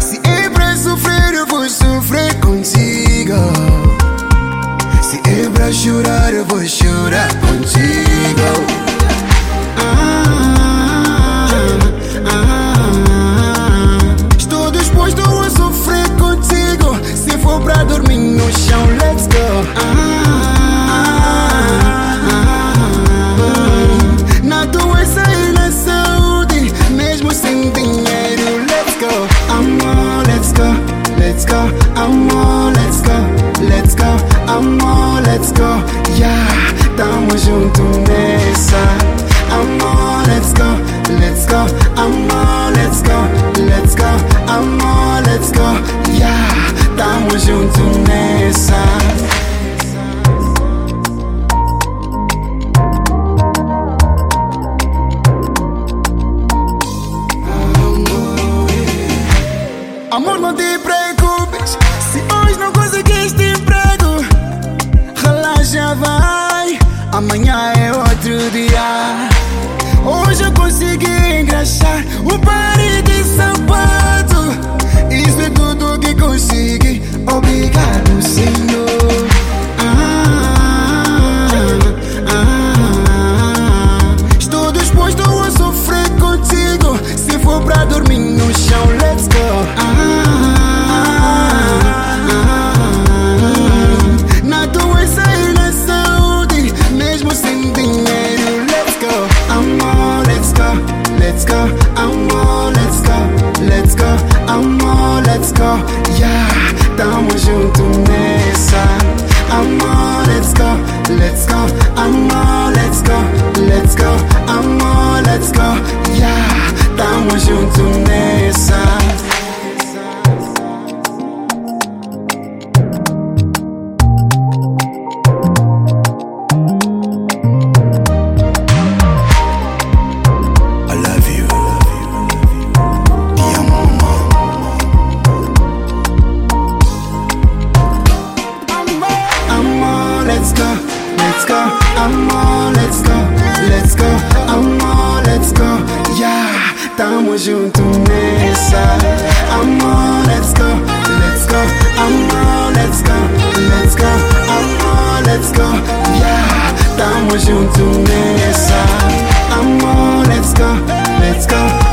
Si é pra sofrer, eu vou sofrer contigo. Se é pra chorar, eu vou chorar contigo. Estou disposto a sofrer contigo. Se for pra dormir no chão, let's go. Let's go. Amor, let's go, let's go. Amor, let's go. Yeah, tamo junto nessa. Amor, let's go, let's go. Amor, let's go, let's go. Amor, let's go. Yeah, tamo junto nessa. Amor, não te Vai. Amanhã é outro dia. Hoje eu consegui engraxar Um par de sapato. Isso é tudo que consegui Obrigado, Senhor. Ah, ah, Estou disposto a sofrer contigo. Se for pra dormir no chão, junto nessa Amor, with you to I'm on, let's go, let's go. I'm on, let's go, let's go. I'm on, let's go, yeah. Там with you to I'm on, let's go, let's go.